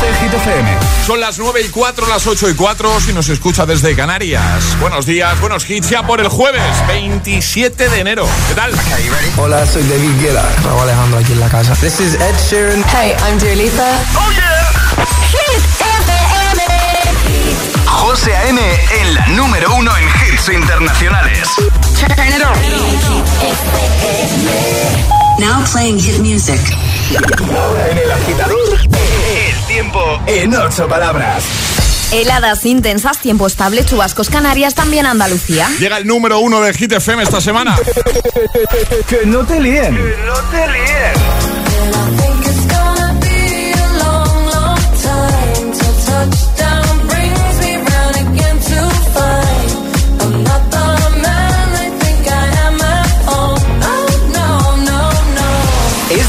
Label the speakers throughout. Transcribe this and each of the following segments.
Speaker 1: de Hit FM.
Speaker 2: Son las 9 y 4, las 8 y 4 si nos escucha desde Canarias. Buenos días, buenos hits ya por el jueves 27 de enero. ¿Qué tal?
Speaker 3: Hola, soy David Guetta. Raúl Alejandro aquí en la casa. This is Ed Sheeran.
Speaker 4: Hey, I'm Dua Lipa.
Speaker 2: ¡Oh, yeah!
Speaker 5: Hit FM.
Speaker 1: José A.M. en la número uno en hits internacionales.
Speaker 5: Turn it on. Now playing hit music.
Speaker 1: En el agitador, el tiempo en ocho palabras.
Speaker 6: Heladas intensas, tiempo estable, chubascos Canarias, también Andalucía.
Speaker 2: Llega el número uno de Hit FM esta semana.
Speaker 3: que no te líen.
Speaker 1: No te líes.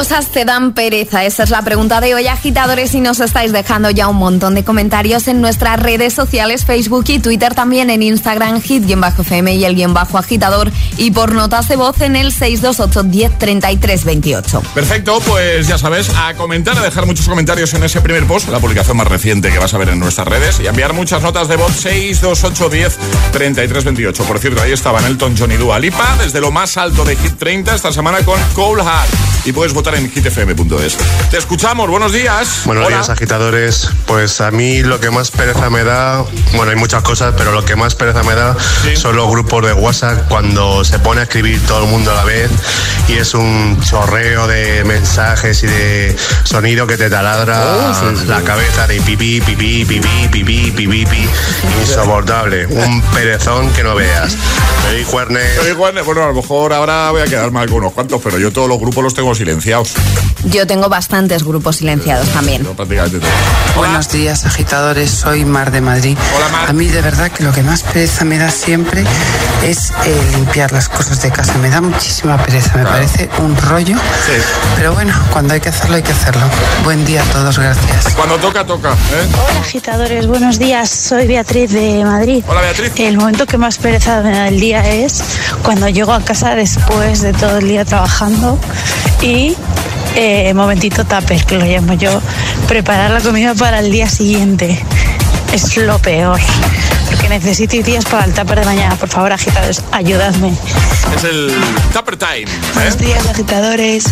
Speaker 6: cosas te dan pereza? Esa es la pregunta de hoy, agitadores, y nos estáis dejando ya un montón de comentarios en nuestras redes sociales, Facebook y Twitter, también en Instagram, hit-fm y el guion bajo agitador, y por notas de voz en el 628 10 28.
Speaker 2: Perfecto, pues ya sabes, a comentar, a dejar muchos comentarios en ese primer post, la publicación más reciente que vas a ver en nuestras redes, y enviar muchas notas de voz 628 10 28. Por cierto, ahí estaban Elton John y Dua Lipa, desde lo más alto de Hit 30 esta semana con Cold Heart. Y puedes votar en hitfm.es. Te escuchamos, buenos días.
Speaker 7: Buenos
Speaker 2: Hola.
Speaker 7: días, agitadores. Pues a mí lo que más pereza me da, bueno, hay muchas cosas, pero lo que más pereza me da
Speaker 2: Sí.
Speaker 7: son los grupos de WhatsApp cuando se pone a escribir todo el mundo a la vez y es un chorreo de mensajes y de sonido que te taladra la cabeza de pipí, pipí, pipí, pipí, pipí, pipí. Insoportable. Un perezón que no veas. Feliz jueves.
Speaker 2: Oye, Juan, bueno, a lo mejor ahora voy a quedar mal con unos cuantos, pero yo todos los grupos los tengo silenciados.
Speaker 6: Yo tengo bastantes grupos silenciados también.
Speaker 2: Prácticamente todos.
Speaker 8: Buenos días, agitadores. Soy Mar de Madrid.
Speaker 2: Hola, Mar.
Speaker 8: A mí, de verdad, que lo que más pereza me da siempre es eh, limpiar las cosas de casa. Me da muchísima pereza. Me parece un rollo.
Speaker 2: Sí.
Speaker 8: Pero bueno, cuando hay que hacerlo, hay que hacerlo. Buen día a todos. Gracias.
Speaker 2: Cuando toca, toca. ¿eh?
Speaker 9: Hola agitadores, buenos días. Soy Beatriz de Madrid.
Speaker 2: Hola, Beatriz.
Speaker 9: El momento que más pereza me da el día es cuando llego a casa después de todo el día trabajando y eh, momentito tupper, que lo llamo yo, preparar la comida para el día siguiente. Es lo peor. Porque necesito ideas para el tupper de mañana. Por favor, agitadores, ayudadme.
Speaker 2: Es el Tupper Time. ¿eh?
Speaker 10: Buenos días, agitadores.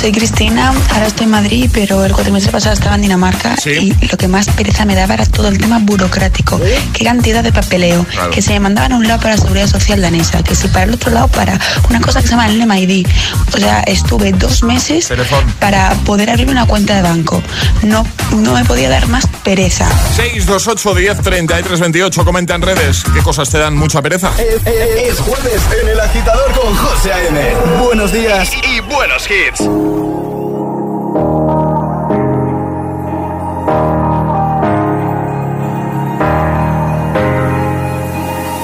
Speaker 10: Soy Cristina, ahora estoy en Madrid, pero el cuatrimestre pasado estaba en Dinamarca
Speaker 2: Sí.
Speaker 10: y lo que más pereza me daba era todo el tema burocrático. Qué cantidad de papeleo.
Speaker 2: Claro.
Speaker 10: Que se me mandaban a un lado para la seguridad social danesa, que si para el otro lado para una cosa que se llama el NMID. O sea, estuve dos meses
Speaker 2: Perezón.
Speaker 10: para poder abrir una cuenta de banco. No, no me podía dar más pereza.
Speaker 2: 628 10 33 28. Comenta en redes qué cosas te dan mucha pereza.
Speaker 1: Es, es- es jueves en el agitador con José A.M. Buenos días y buenos hits.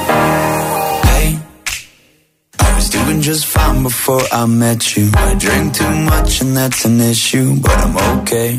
Speaker 11: Hey, I was doing just fine before I met you. I drink too much and that's an issue, but I'm okay.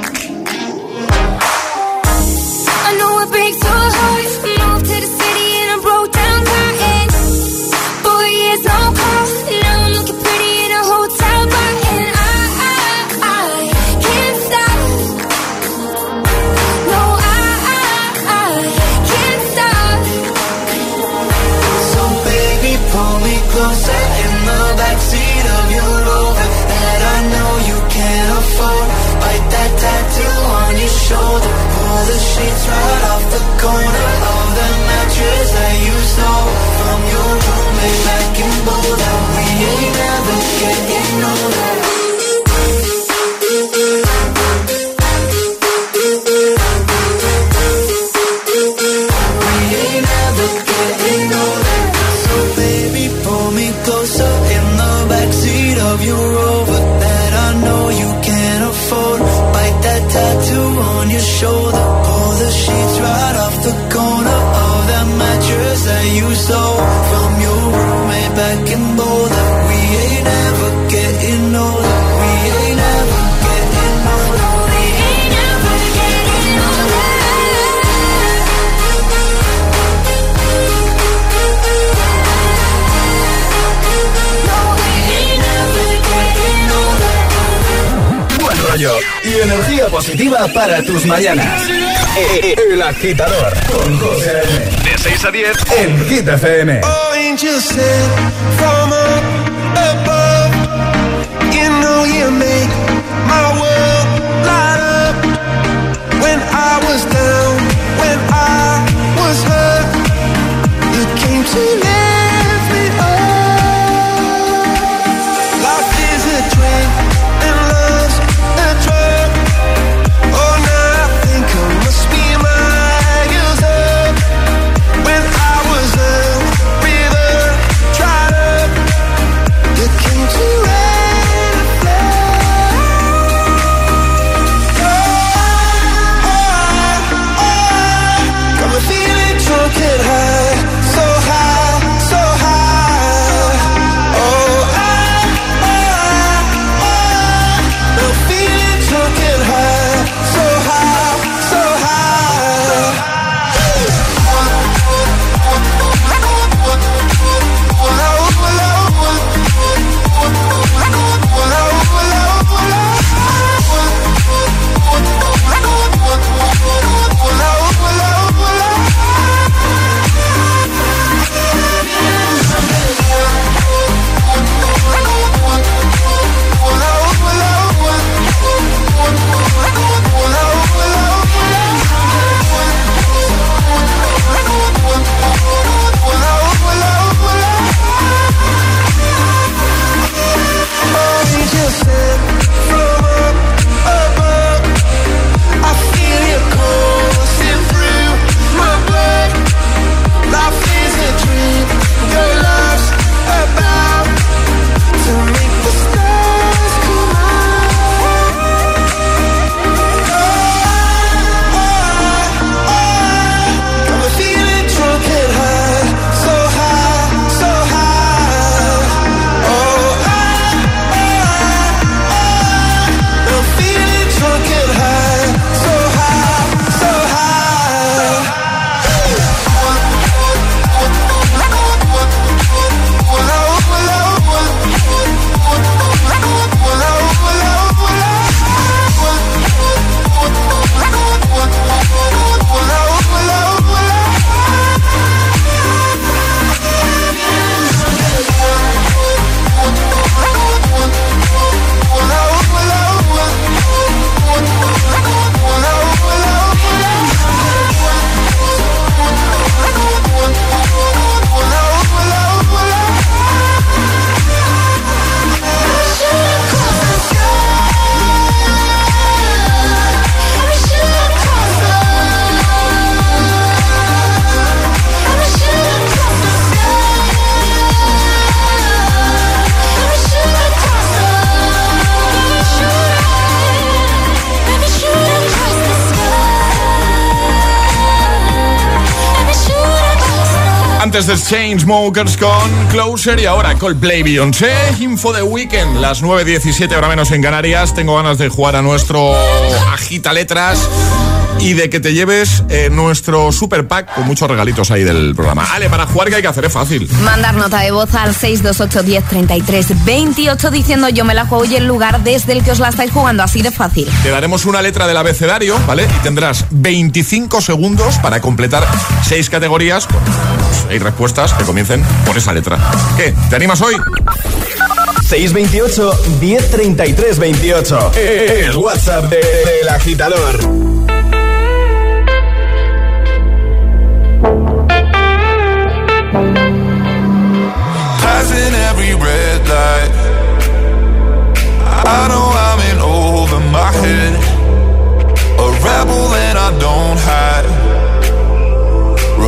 Speaker 11: Corner of the mattress that you stole from your roommate back in Boulder. We ain't ever getting
Speaker 1: positiva para tus mañanas. El agitador con José. De 6 a 10 en Hit FM.
Speaker 2: Antes de Chainsmokers con Closer y ahora Coldplay Beyoncé, Info de Weekend, las 9.17 ahora menos en Canarias. Tengo ganas de jugar a nuestro Agita Letras y de que te lleves eh, nuestro super pack con muchos regalitos ahí del programa. Ale, para jugar que hay que hacer es fácil.
Speaker 12: Mandar nota de voz al 628 10 33 28 diciendo yo me la juego y el lugar desde el que os la estáis jugando, así de fácil.
Speaker 2: Te daremos una letra del abecedario, ¿vale? Y tendrás 25 segundos para completar seis categorías con seis respuestas que comiencen por esa letra. ¿Qué? ¿Te animas hoy?
Speaker 1: 628 1033 28. El WhatsApp de- del agitador.
Speaker 13: Passing every red light. I know I'm in over my head. A rebel and I don't hide.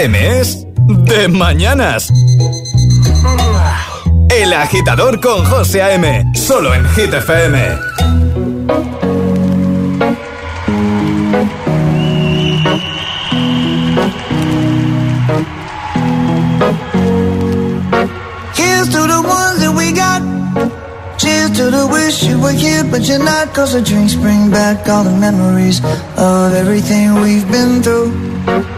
Speaker 1: Es de mañanas. El agitador con José A.M. Solo en Hit FM.
Speaker 14: To the ones that we got. Cheers to the wish you were here, but you're not. Cause the drinks bring back all the memories of everything we've been through.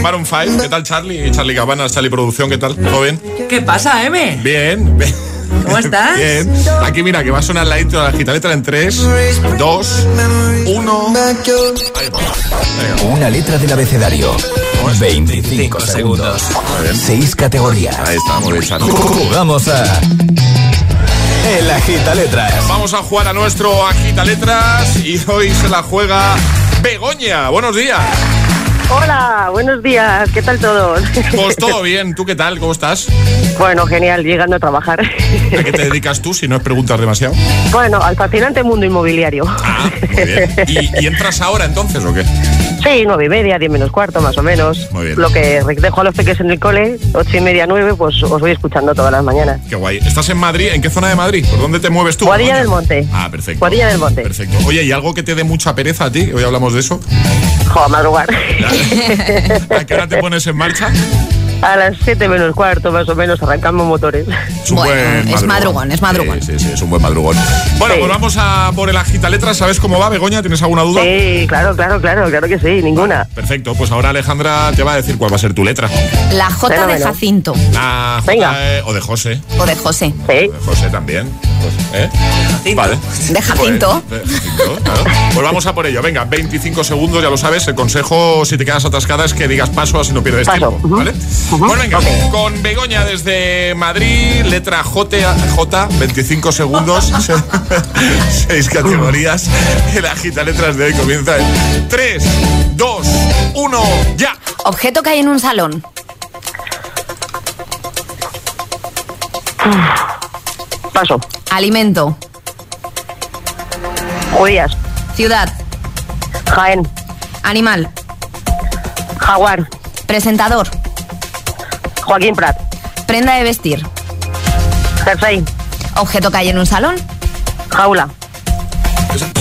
Speaker 2: Con Maroon 5. ¿Qué tal, Charlie? Charlie Cabanas, Charlie Producción, ¿qué tal? ¿Todo bien?
Speaker 15: ¿Qué pasa, M?
Speaker 2: Bien, bien.
Speaker 15: ¿Cómo estás?
Speaker 2: Bien. Aquí mira, que va a sonar la intro de la gita letra en 3, 2, 1.
Speaker 1: Una letra del abecedario. 25 segundos. 6 categorías.
Speaker 2: Ahí está, muy bien, Charlie.
Speaker 1: Jugamos a. El agita letras.
Speaker 2: Vamos a jugar a nuestro agita letras y hoy se la juega Begoña. Buenos días.
Speaker 16: Hola, buenos días, ¿qué tal todos?
Speaker 2: Pues todo bien, ¿tú qué tal? ¿Cómo estás?
Speaker 16: Bueno, genial, llegando a trabajar.
Speaker 2: ¿A qué te dedicas tú si no es preguntas demasiado?
Speaker 16: Bueno, al fascinante mundo inmobiliario.
Speaker 2: Muy bien. ¿Y, y entras ahora entonces o qué?
Speaker 16: Sí, nueve y media, diez menos cuarto, más o menos.
Speaker 2: Muy bien.
Speaker 16: Lo que dejo a los peques en el cole, ocho y media, nueve, pues os voy escuchando todas las mañanas.
Speaker 2: Qué guay. ¿Estás en Madrid? ¿En qué zona de Madrid? ¿Por dónde te mueves tú?
Speaker 16: Guadilla del Monte.
Speaker 2: Ah, perfecto.
Speaker 16: Guadilla del Monte.
Speaker 2: Perfecto. Oye, ¿y algo que te dé mucha pereza a ti? Hoy hablamos de eso.
Speaker 16: Jo, a madrugar.
Speaker 2: ¿A qué hora te pones en marcha?
Speaker 16: A las siete menos cuarto, más o menos, arrancamos motores.
Speaker 2: Es un
Speaker 12: Bueno,
Speaker 2: buen
Speaker 12: es madrugón, es madrugón.
Speaker 2: Sí, sí, sí, es un buen madrugón. Bueno,
Speaker 16: Sí.
Speaker 2: pues vamos a por el agita letras. ¿Sabes cómo va, Begoña? ¿Tienes alguna duda?
Speaker 16: Sí, claro, claro, claro, claro que sí, ninguna.
Speaker 2: Perfecto, pues ahora Alejandra te va a decir cuál va a ser tu letra.
Speaker 12: La J de. Jacinto
Speaker 2: La J,
Speaker 16: Venga.
Speaker 2: eh, o de José.
Speaker 12: o de José.
Speaker 16: Sí.
Speaker 2: De José también. José, ¿eh? Vale.
Speaker 12: De Jacinto.
Speaker 2: Pues, de Jacinto, claro. Pues vamos a por ello. Venga, 25 segundos, ya lo sabes. El consejo, si te quedas atascada, es que digas paso, así no pierdes
Speaker 16: Paso.
Speaker 2: tiempo.
Speaker 16: Ujú.
Speaker 2: ¿Vale? Pues venga, con Begoña desde Madrid, letra J, J 25 segundos, 6 categorías. El agita letras de hoy comienza en 3, 2, 1, ya.
Speaker 12: Objeto que hay en un salón.
Speaker 16: Paso.
Speaker 12: Alimento.
Speaker 16: Judías.
Speaker 12: Ciudad.
Speaker 16: Jaén.
Speaker 12: Animal.
Speaker 16: Jaguar.
Speaker 12: Presentador.
Speaker 16: Joaquín Prat.
Speaker 12: Prenda de vestir.
Speaker 16: Jersey.
Speaker 12: Objeto que hay en un salón.
Speaker 16: Jaula.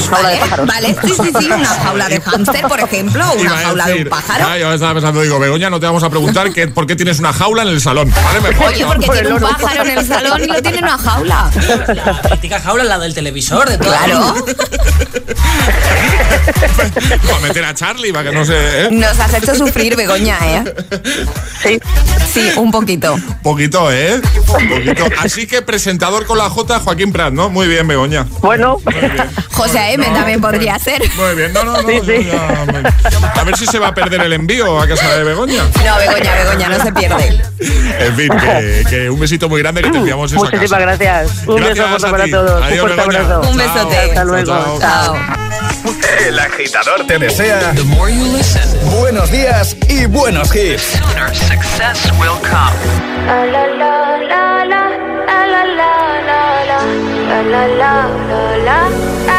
Speaker 16: Jaula de pájaros.
Speaker 12: Vale, sí, sí, sí, una jaula de hámster, por ejemplo, o una
Speaker 2: a
Speaker 12: jaula de un pájaro.
Speaker 2: ah, yo estaba pensando, digo, Begoña, no te vamos a preguntar que, por qué tienes una jaula en el salón. Vale, mejor.
Speaker 12: Oye, porque tiene un pájaro en el salón y lo tiene en una jaula.
Speaker 15: La mítica jaula, la del televisor, de todo.
Speaker 12: Claro.
Speaker 2: Para meter a Charlie, para que no se... ¿eh?
Speaker 12: Nos has hecho sufrir, Begoña, ¿eh?
Speaker 16: Sí.
Speaker 12: Sí, un poquito.
Speaker 2: Poquito, ¿eh? Poquito. Así que presentador con la J, Joaquín Prat, ¿no? Muy bien, Begoña.
Speaker 16: Bueno.
Speaker 12: José También podría ser.
Speaker 2: Muy bien, no, no, no. ya A ver si se va a perder el envío a casa de Begoña.
Speaker 12: No, Begoña, Begoña, no se pierde.
Speaker 2: En fin, que, que un besito muy grande que te enviamos esa
Speaker 16: Muchísimas
Speaker 2: casa.
Speaker 16: gracias. Un
Speaker 2: Gracias
Speaker 16: beso
Speaker 2: a
Speaker 16: para todos.
Speaker 2: Adiós,
Speaker 16: un fuerte
Speaker 2: Begoña.
Speaker 16: abrazo.
Speaker 12: Un besote.
Speaker 16: Hasta luego.
Speaker 2: Chao,
Speaker 12: Chao.
Speaker 1: El agitador te desea buenos días y buenos hits.
Speaker 17: La la la la la, la la la la la, la la la la la, da da da da.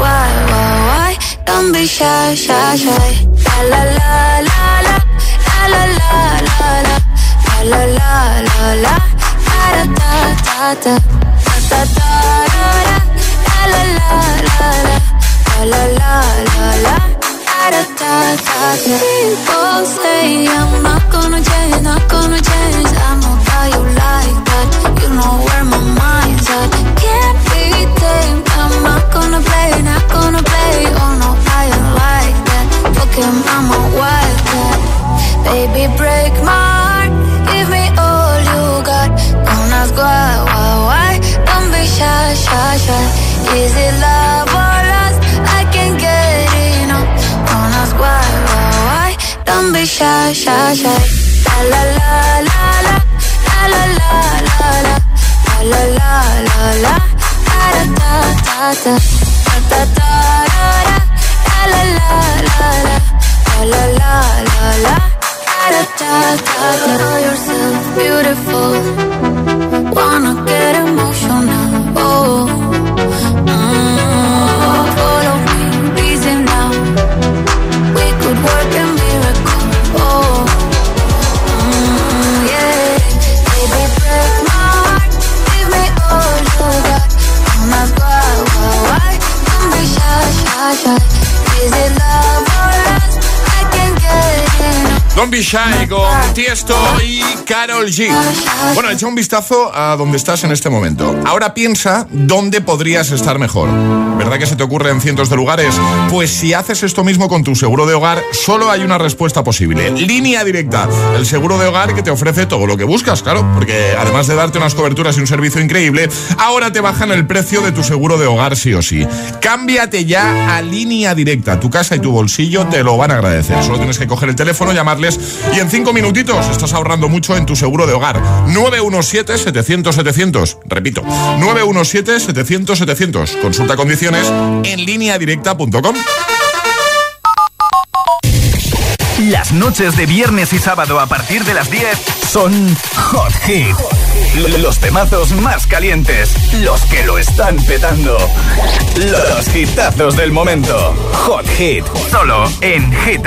Speaker 17: why, why, why. Don't be shy, shy, shy. La la la la la. La la la la la. La la la. Da da da da. Da da da da da. La la la la la. La la la la da da da da. People say I'm not
Speaker 2: Bicianico Tiesto y Carol G. Bueno, echa un vistazo a dónde estás en este momento. Ahora piensa dónde podrías estar mejor. ¿Verdad que se te ocurre en cientos de lugares? Pues si haces esto mismo con tu seguro de hogar, solo hay una respuesta posible. Línea directa. El seguro de hogar que te ofrece todo lo que buscas, claro. Porque además de darte unas coberturas y un servicio increíble, ahora te bajan el precio de tu seguro de hogar sí o sí. Cámbiate ya a línea directa. Tu casa y tu bolsillo te lo van a agradecer. Solo tienes que coger el teléfono, llamarles y en cinco minutitos estás ahorrando mucho en tu seguro de hogar. 917-700-700. Repito, 917-700-700. Consulta condiciones en lineadirecta.com.
Speaker 1: Las noches de viernes y sábado a partir de las 10 son Hot Hit. Los temazos más calientes, los que lo están petando. Los hitazos del momento. Hot Hit, solo en Hit.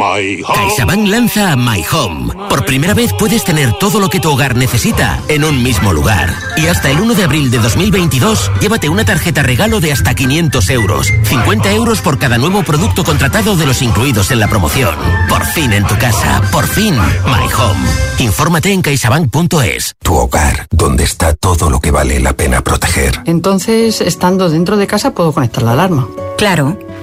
Speaker 18: CaixaBank lanza My Home. Por primera vez puedes tener todo lo que tu hogar necesita en un mismo lugar. Y hasta el 1 de abril de 2022, llévate una tarjeta regalo de hasta 500 euros. 50 euros por cada nuevo producto contratado de los incluidos en la promoción. Por fin en tu casa. Por fin My Home. Infórmate en caixabank.es.
Speaker 19: Tu hogar, donde está todo lo que vale la pena proteger.
Speaker 20: Entonces, estando dentro de casa, puedo conectar la alarma.
Speaker 21: Claro.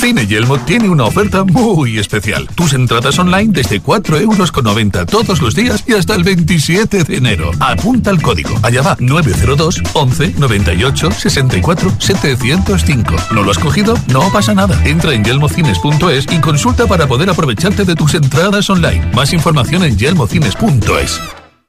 Speaker 22: Cine Yelmo tiene una oferta muy especial. Tus entradas online desde 4,90 euros todos los días y hasta el 27 de enero. Apunta el código. Allá va 902 11 98 64 705. ¿No lo has cogido? No pasa nada. Entra en yelmocines.es y consulta para poder aprovecharte de tus entradas online. Más información en yelmocines.es.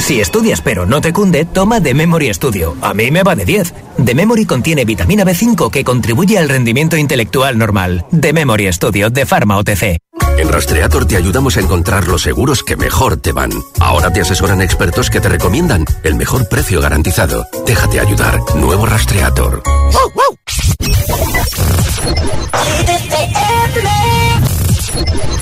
Speaker 23: Si estudias pero no te cunde, toma The Memory Studio. A mí me va de 10. The Memory contiene vitamina B5 que contribuye al rendimiento intelectual normal. The Memory Studio de Pharma OTC.
Speaker 24: En Rastreator te ayudamos a encontrar los seguros que mejor te van. Ahora te asesoran expertos que te recomiendan el mejor precio garantizado. Déjate ayudar. Nuevo Rastreator.
Speaker 17: I'm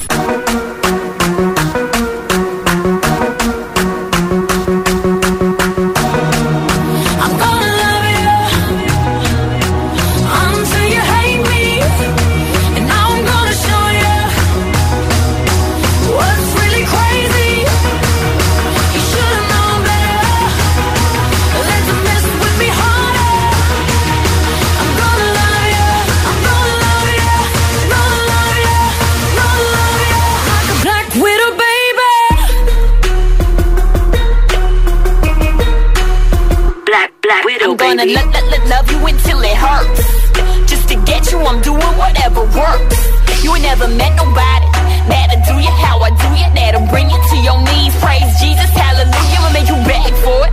Speaker 17: Black
Speaker 25: I'm gonna lo- lo- lo- love you until it hurts. Just to get you, I'm doing whatever works. You ain't never met nobody that'll do you how I do you. That'll bring you to your knees. Praise Jesus, hallelujah. I'ma make you beg for it,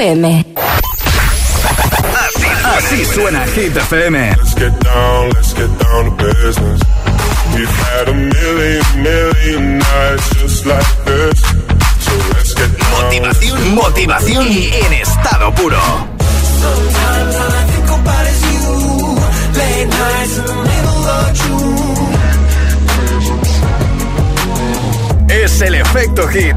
Speaker 26: FM.
Speaker 1: Así suena Hit FM.
Speaker 27: Let's get down, let's get down to business. We've had a million, million nights just like this. So let's get down.
Speaker 1: Motivación, motivación en estado puro.
Speaker 28: Sometimes all I think about is you. Late nights in the middle of June.
Speaker 1: Es el efecto hit.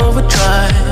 Speaker 29: Overdrive,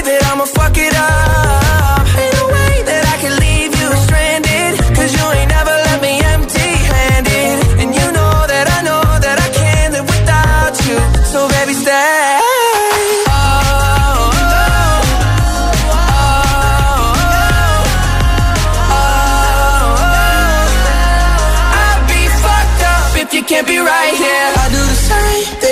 Speaker 30: That I'ma fuck it up. Way that I can leave you stranded. Cause you ain't never left me empty handed. And you know that I know that I can't live without you. So baby, stay. Can't be right here.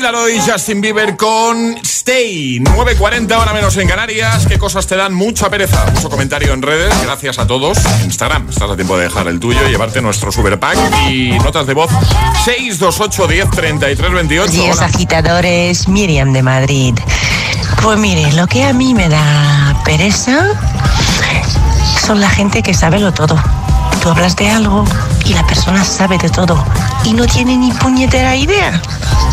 Speaker 2: Laroi y Justin Bieber con Stay. 9.40 ahora menos en Canarias. ¿Qué cosas te dan mucha pereza? Mucho comentario en redes. Gracias a todos. Instagram. Estás a tiempo de dejar el tuyo y llevarte nuestro super pack y notas de voz 628 10 33 28.
Speaker 31: Días agitadores, Miriam de Madrid. Pues mire, lo que a mí me da pereza son la gente que sabe lo todo. Tú hablas de algo y la persona sabe de todo y no tiene ni puñetera idea.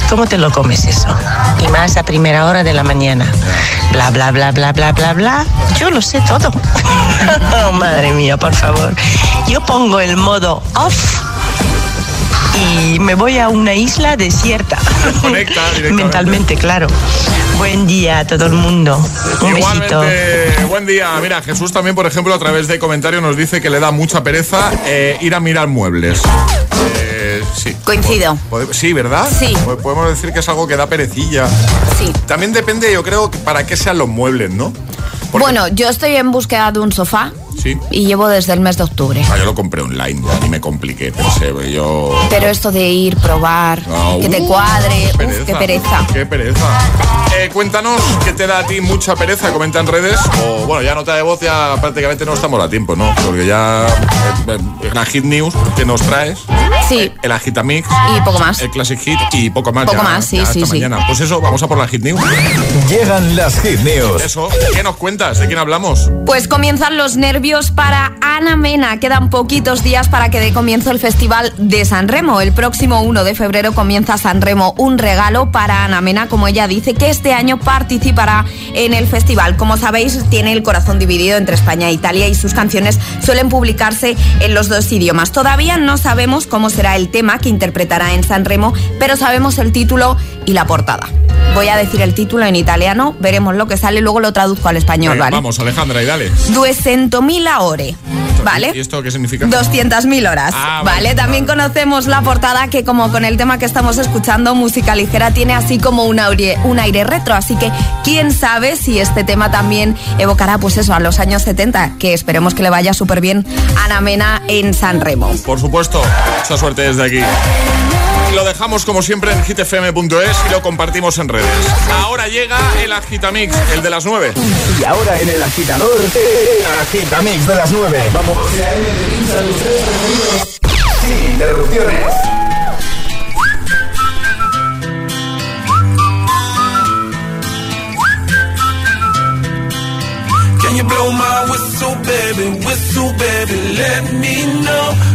Speaker 31: ¿Cómo te lo comes eso? Y más a primera hora de la mañana. Bla, bla, bla, bla, bla, bla, bla. Yo lo sé todo. Oh, madre mía, por favor. Yo pongo el modo off y me voy a una isla desierta.
Speaker 2: Conecta directamente.
Speaker 31: Mentalmente, claro. Buen día a todo el mundo. Un besito.
Speaker 2: Igualmente, buen día. Mira, Jesús también, por ejemplo, a través de comentario nos dice que le da mucha pereza eh, ir a mirar muebles. Eh, sí.
Speaker 6: Coincido.
Speaker 2: Sí, ¿verdad?
Speaker 6: Sí.
Speaker 2: Po- Podemos decir que es algo que da perecilla.
Speaker 6: Sí.
Speaker 2: También depende, yo creo, que para qué sean los muebles, ¿no?
Speaker 6: Bueno, yo estoy en búsqueda de un sofá
Speaker 2: Sí.
Speaker 6: y llevo desde el mes de octubre.
Speaker 2: Ah, yo lo compré online, ya ni me compliqué, pensé, yo...
Speaker 6: Pero esto de ir, probar,
Speaker 2: Ah,
Speaker 6: que te
Speaker 2: uh,
Speaker 6: cuadre, uf, qué pereza.
Speaker 2: Qué pereza. Eh, cuéntanos qué te da a ti mucha pereza, comenta en redes. O bueno, ya nota de voz, ya prácticamente no estamos a tiempo, ¿no? Porque ya eh, eh, la Hit News que nos traes,
Speaker 6: Sí,
Speaker 2: el Agitamix,
Speaker 6: y poco más.
Speaker 2: el Classic Hit y poco más.
Speaker 6: Poco
Speaker 2: ya-
Speaker 6: más, sí,
Speaker 2: ya
Speaker 6: sí,
Speaker 2: hasta
Speaker 6: sí.
Speaker 2: mañana. Pues eso, vamos a por la Hit News.
Speaker 1: Llegan las Hit News.
Speaker 2: Eso, ¿qué nos cuentas? ¿De quién hablamos?
Speaker 6: Pues comienzan los nervios para Ana Mena. Quedan poquitos días para que dé comienzo el Festival de San Remo. El próximo 1 de febrero comienza San Remo, un regalo para Ana Mena, como ella dice, que este año participará en el festival. Como sabéis, tiene el corazón dividido entre España e Italia y sus canciones suelen publicarse en los dos idiomas. Todavía no sabemos cómo será el tema que interpretará en San Remo, pero sabemos el título y la portada. Voy a decir el título en italiano, veremos lo que sale, luego lo traduzco al español,
Speaker 2: Venga,
Speaker 6: ¿vale?
Speaker 2: Vamos, Alejandra, y dale.
Speaker 6: 200.000 ore, ¿vale?
Speaker 2: ¿Y esto qué significa?
Speaker 6: 200.000 horas,
Speaker 2: Ah,
Speaker 6: ¿vale?
Speaker 2: vale,
Speaker 6: También conocemos la portada que como con el tema que estamos escuchando, música ligera, tiene así como un aire, un aire retro, así que quién sabe si este tema también evocará pues eso a los años 70, que esperemos que le vaya súper bien a Ana Mena en San Remo.
Speaker 2: Por supuesto, mucha suerte desde aquí. Lo dejamos como siempre en hitfm.es y lo compartimos en redes. Ahora llega el Agitamix, el de las 9.
Speaker 1: Y ahora en el agitador, el agitamix de las 9. Vamos. Sin interrupciones.
Speaker 13: Can you blow my whistle, baby? Whistle, baby, let me know.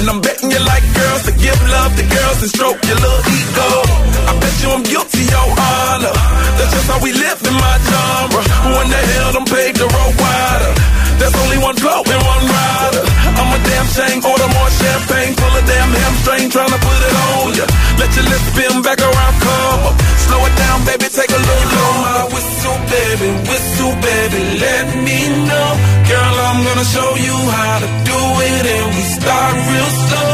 Speaker 13: And I'm betting you like girls to give love to girls and stroke your little ego. I bet you I'm guilty, your honor. That's just how we live in my genre. Who in the hell done paved the road wider? There's only one blow and one rider. I'm a damn shame, order more champagne, full of damn hamstring, trying to put it on ya. Let your lips spin back around, come up. Slow it down, baby, take a little blow my whistle, baby, whistle, baby, let me know. Girl, I'm gonna show you how to do it, and we start real slow.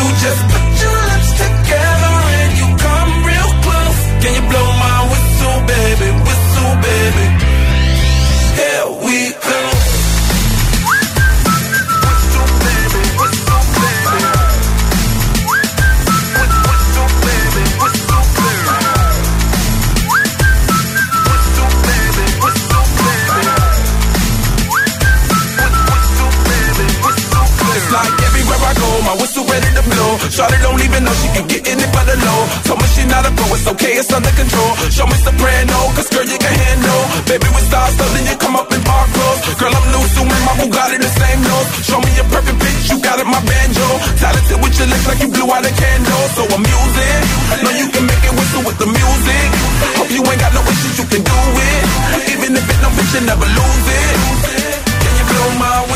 Speaker 13: You just put your lips together and you come real close. Can you blow my whistle, baby, whistle, baby? Whistle ready to blow. Shawty don't even know she can get in it for the low. Told me she not a pro, it's okay, it's under control. Show me soprano, cause girl you can handle. Baby we start so then you come up in park clothes. Girl I'm new, so my Bugatti the same nose. Show me a perfect bitch, you got it, my banjo. Talented with your lips like you blew out a candle. So I'm using, know you can make it whistle with the music. Hope you ain't got no issues, you can do it. Even if it don't fit, you never lose it. Can you blow my whistle,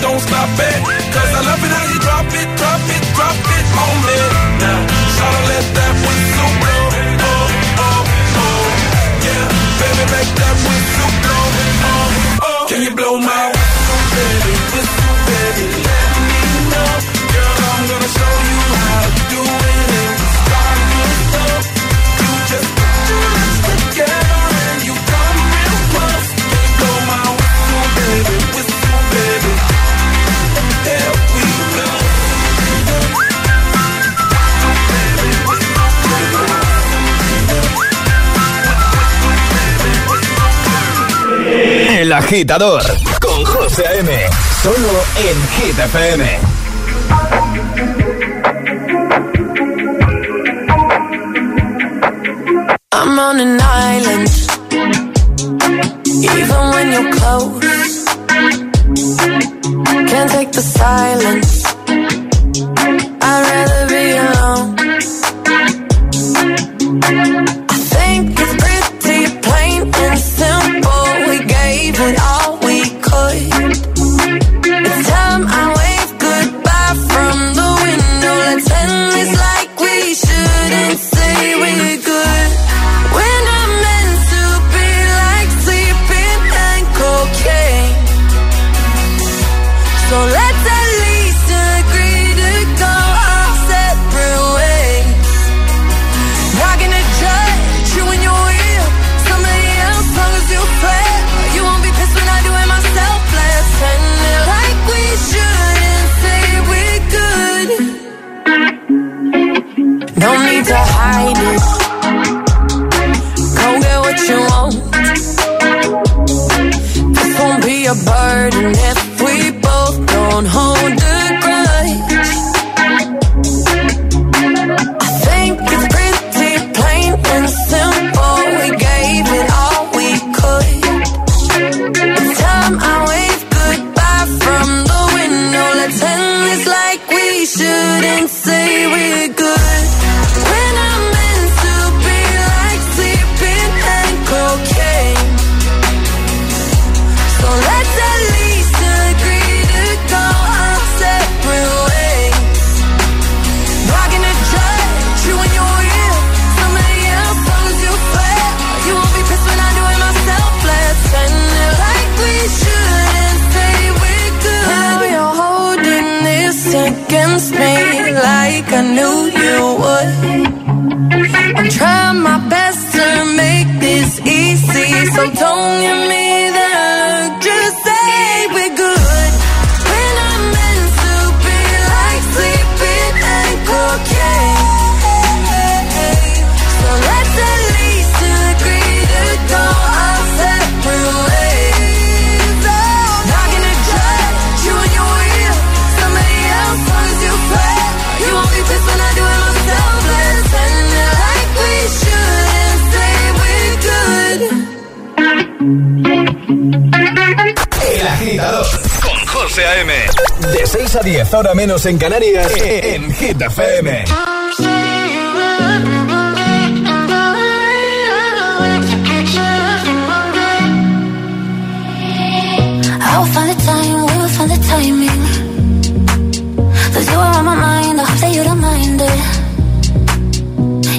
Speaker 32: don't stop it. Cause I love it how you drop it, drop it, drop it on me.
Speaker 1: Now, agitador con José M. Solo en Hit FM.
Speaker 30: I'm on an island. Even when you're close, can't take the silence. I like I knew you would. I'm trying my best to make this easy, so don't you
Speaker 1: mean? A.M. De 6 a 10, ahora menos en Canarias, eh, eh, en Hit FM.
Speaker 33: I'll find the time, we'll find the timing. Cause you are on my mind, I hope that you don't mind it.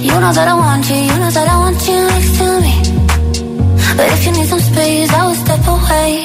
Speaker 33: You know that I want you, you know that I want you next to me. But if you need some space, I will step away.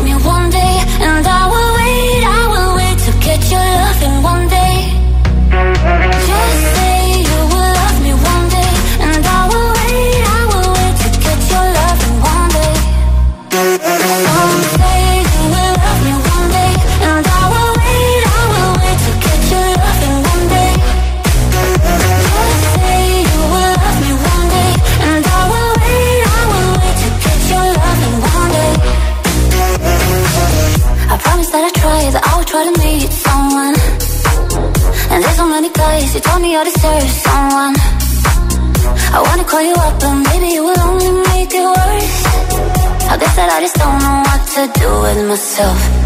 Speaker 33: myself.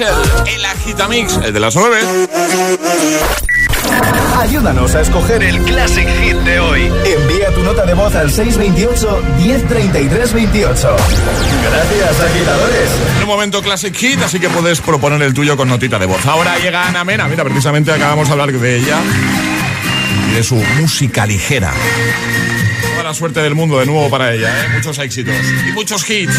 Speaker 2: El agitamix, el de las 9.
Speaker 1: Ayúdanos a escoger el Classic Hit de hoy. Envía tu nota de voz al 628-103328. Gracias, agitadores.
Speaker 2: En un momento Classic Hit, así que puedes proponer el tuyo con notita de voz. Ahora llega Ana Mena. Mira, precisamente acabamos de hablar de ella y de su música ligera. Toda la suerte del mundo de nuevo para ella, ¿eh? Muchos éxitos y muchos hits.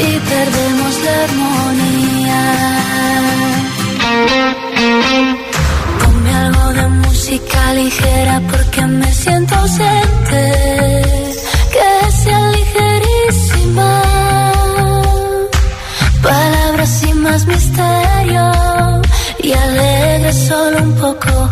Speaker 33: y perdemos la armonía. Ponme algo de música ligera porque me siento ausente. Que sea ligerísima. Palabras sin más misterio y alegre solo un poco.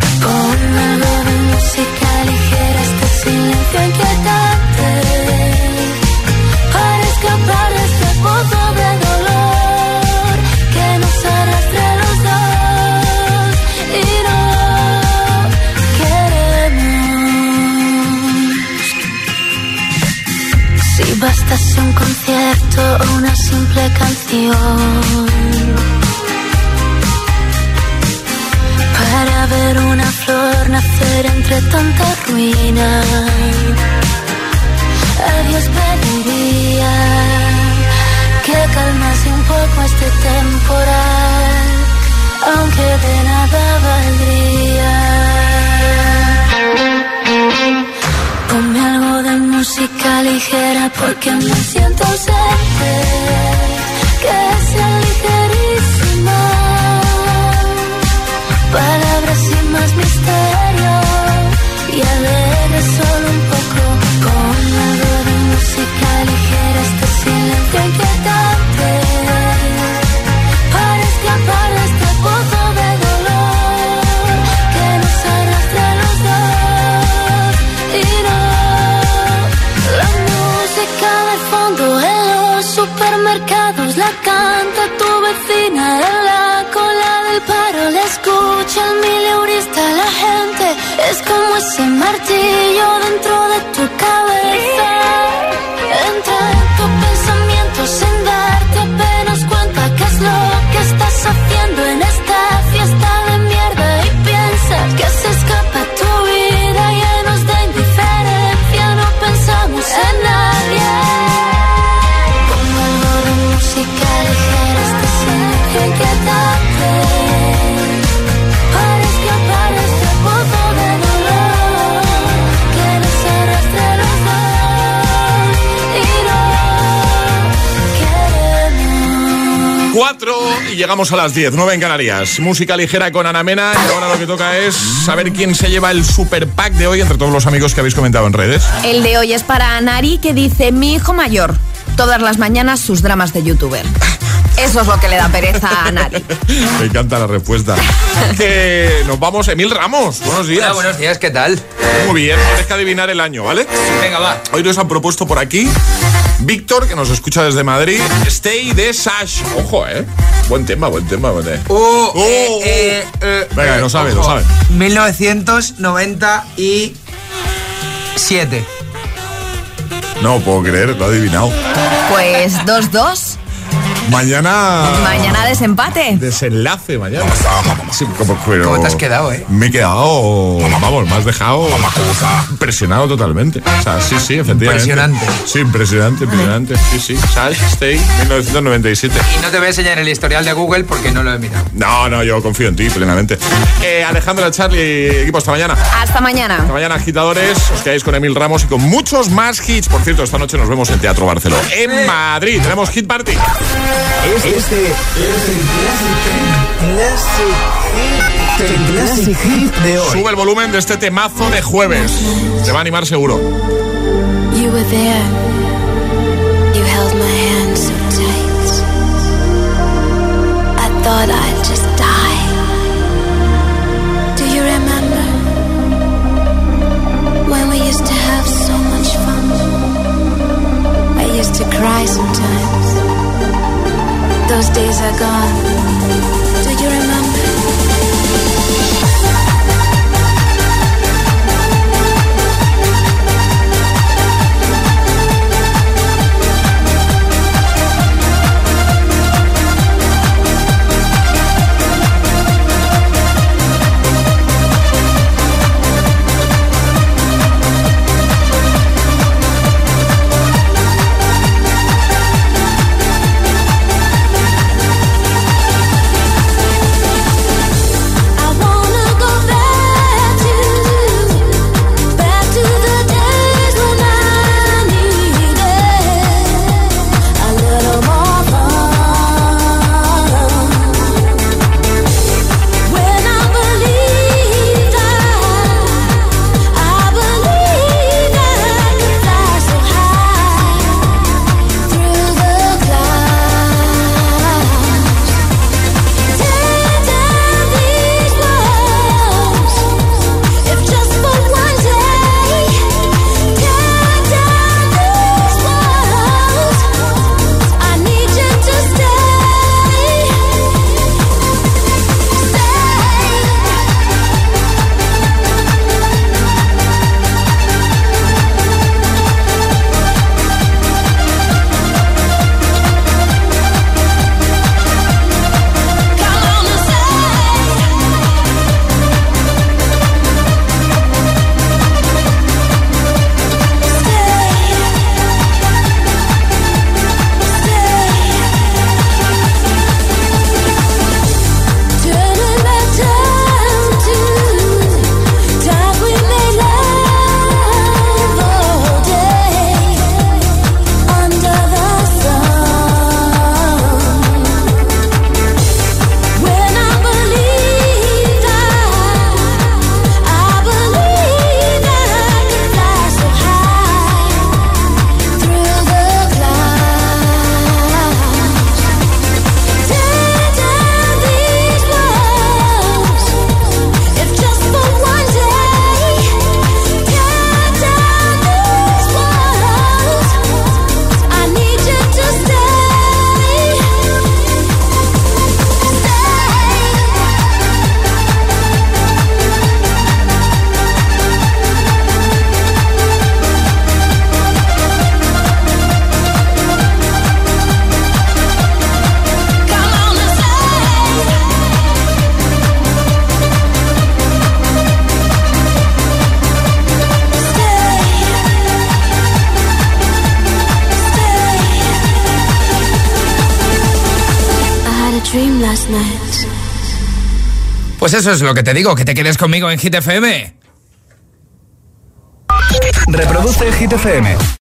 Speaker 2: Llegamos a las 10, 9 en Canarias. Música ligera con Ana Mena y ahora lo que toca es saber quién se lleva el super pack de hoy entre todos los amigos que habéis comentado en redes.
Speaker 6: El de hoy es para Nari que dice, mi hijo mayor, todas las mañanas sus dramas de youtuber. Eso es lo que le da pereza a Nari.
Speaker 2: Me encanta la respuesta. que nos vamos, Emil Ramos. Buenos días.
Speaker 34: Hola, buenos días, ¿qué tal?
Speaker 2: Muy bien, tienes que adivinar el año, ¿vale?
Speaker 34: Venga, va.
Speaker 2: Hoy nos han propuesto por aquí Víctor, que nos escucha desde Madrid, Stay de Sash. Ojo, ¿eh? Buen tema, buen tema, buen tema.
Speaker 34: Uh, eh, eh, eh,
Speaker 2: Venga, lo sabe, lo
Speaker 34: ojo.
Speaker 2: sabe.
Speaker 34: 1997.
Speaker 2: No puedo creer, lo ha adivinado.
Speaker 6: Pues 2-2,
Speaker 2: Mañana.
Speaker 6: mañana desempate.
Speaker 2: Desenlace mañana. Sí, como- pero
Speaker 34: ¿Cómo te has quedado, eh?
Speaker 2: Me he quedado, vamos, me has dejado impresionado totalmente. O sea, sí, sí, efectivamente.
Speaker 34: Impresionante.
Speaker 2: Sí, impresionante, impresionante. Sí, sí. Sash, Stay, 1997.
Speaker 34: Y no te voy a enseñar el historial de Google porque no lo he mirado.
Speaker 2: No, no, yo confío en ti plenamente. Eh, Alejandra, Charlie, equipo, hasta mañana.
Speaker 6: Hasta mañana.
Speaker 2: Hasta mañana, agitadores. Os quedáis con Emil Ramos y con muchos más hits. Por cierto, esta noche nos vemos en Teatro Barceló. En Madrid tenemos Hit Party.
Speaker 1: Este es el Classic, Classic Hit de hoy.
Speaker 2: Sube el volumen de este temazo de jueves. Te va a animar seguro.
Speaker 17: You were there. You held my hand so tight. I thought I'd just die. Do you remember when we used to have so much fun? I used to cry sometimes. Those days are gone. Do you remember?
Speaker 34: Pues eso es lo que te digo, que te quedes conmigo en Hit FM.
Speaker 35: Reproduce Hit FM.